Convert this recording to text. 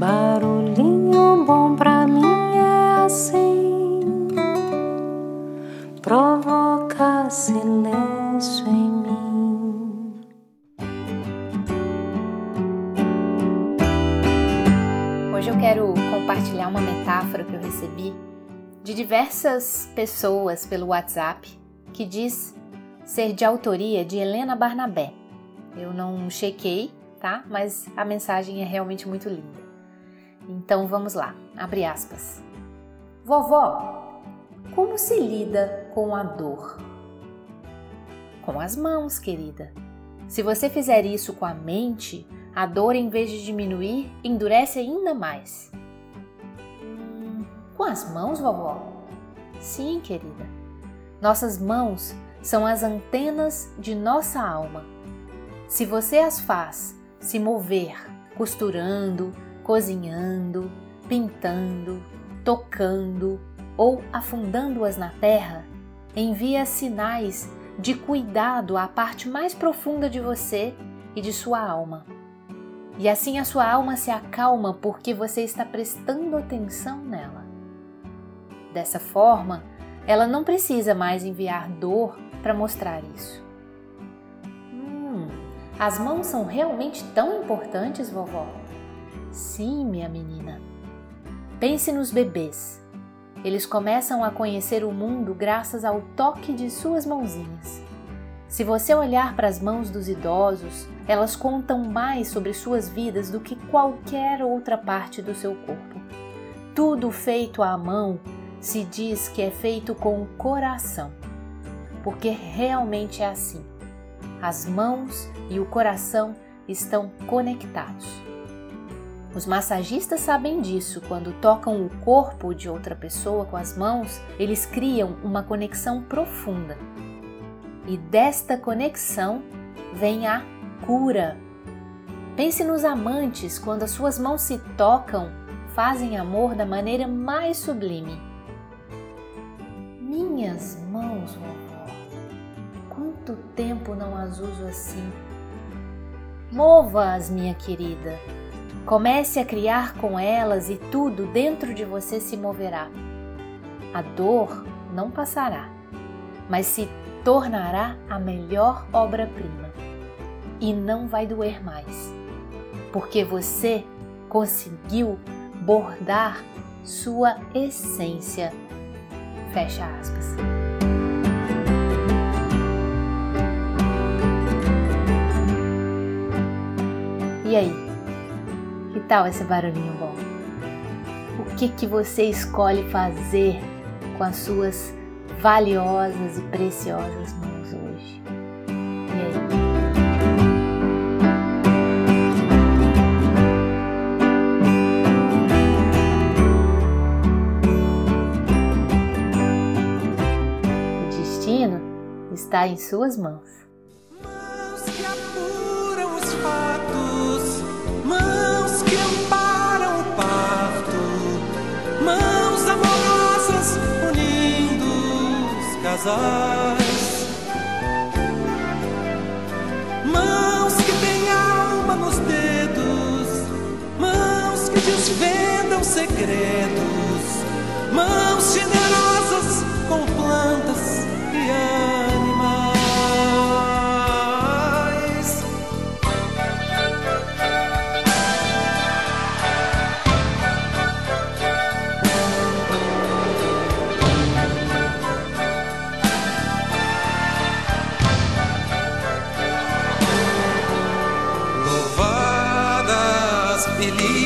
Barulhinho bom pra mim é assim, provoca silêncio em mim. Hoje eu quero compartilhar uma metáfora que eu recebi de diversas pessoas pelo WhatsApp que diz ser de autoria de Helena Barnabé. Eu não chequei, tá? Mas a mensagem é realmente muito linda. Então vamos lá, abre aspas. Vovó, como se lida com a dor? Com as mãos, querida. Se você fizer isso com a mente, a dor, em vez de diminuir, endurece ainda mais. Hum, com as mãos, vovó? Sim, querida. Nossas mãos são as antenas de nossa alma. Se você as faz se mover costurando, cozinhando, pintando, tocando ou afundando-as na terra, envia sinais de cuidado à parte mais profunda de você e de sua alma. E assim a sua alma se acalma porque você está prestando atenção nela. Dessa forma, ela não precisa mais enviar dor para mostrar isso. Hum, as mãos são realmente tão importantes, vovó? Sim, minha menina. Pense nos bebês. Eles começam a conhecer o mundo graças ao toque de suas mãozinhas. Se você olhar para as mãos dos idosos, elas contam mais sobre suas vidas do que qualquer outra parte do seu corpo. Tudo feito à mão se diz que é feito com o coração, porque realmente é assim. As mãos e o coração estão conectados. Os massagistas sabem disso. Quando tocam o corpo de outra pessoa com as mãos, eles criam uma conexão profunda. E desta conexão vem a cura. Pense nos amantes quando as suas mãos se tocam, fazem amor da maneira mais sublime. Minhas mãos, vovó, quanto tempo não as uso assim? Mova-as, minha querida. Comece a criar com elas e tudo dentro de você se moverá. A dor não passará, mas se tornará a melhor obra-prima. E não vai doer mais, porque você conseguiu bordar sua essência Fecha aspas. E aí? Tal esse barulhinho bom? O que que você escolhe fazer com as suas valiosas e preciosas mãos hoje? E aí? está em suas mãos. Mãos que apuram os fatos, Mãos que têm alma nos dedos, mãos que desvendam segredos, believe.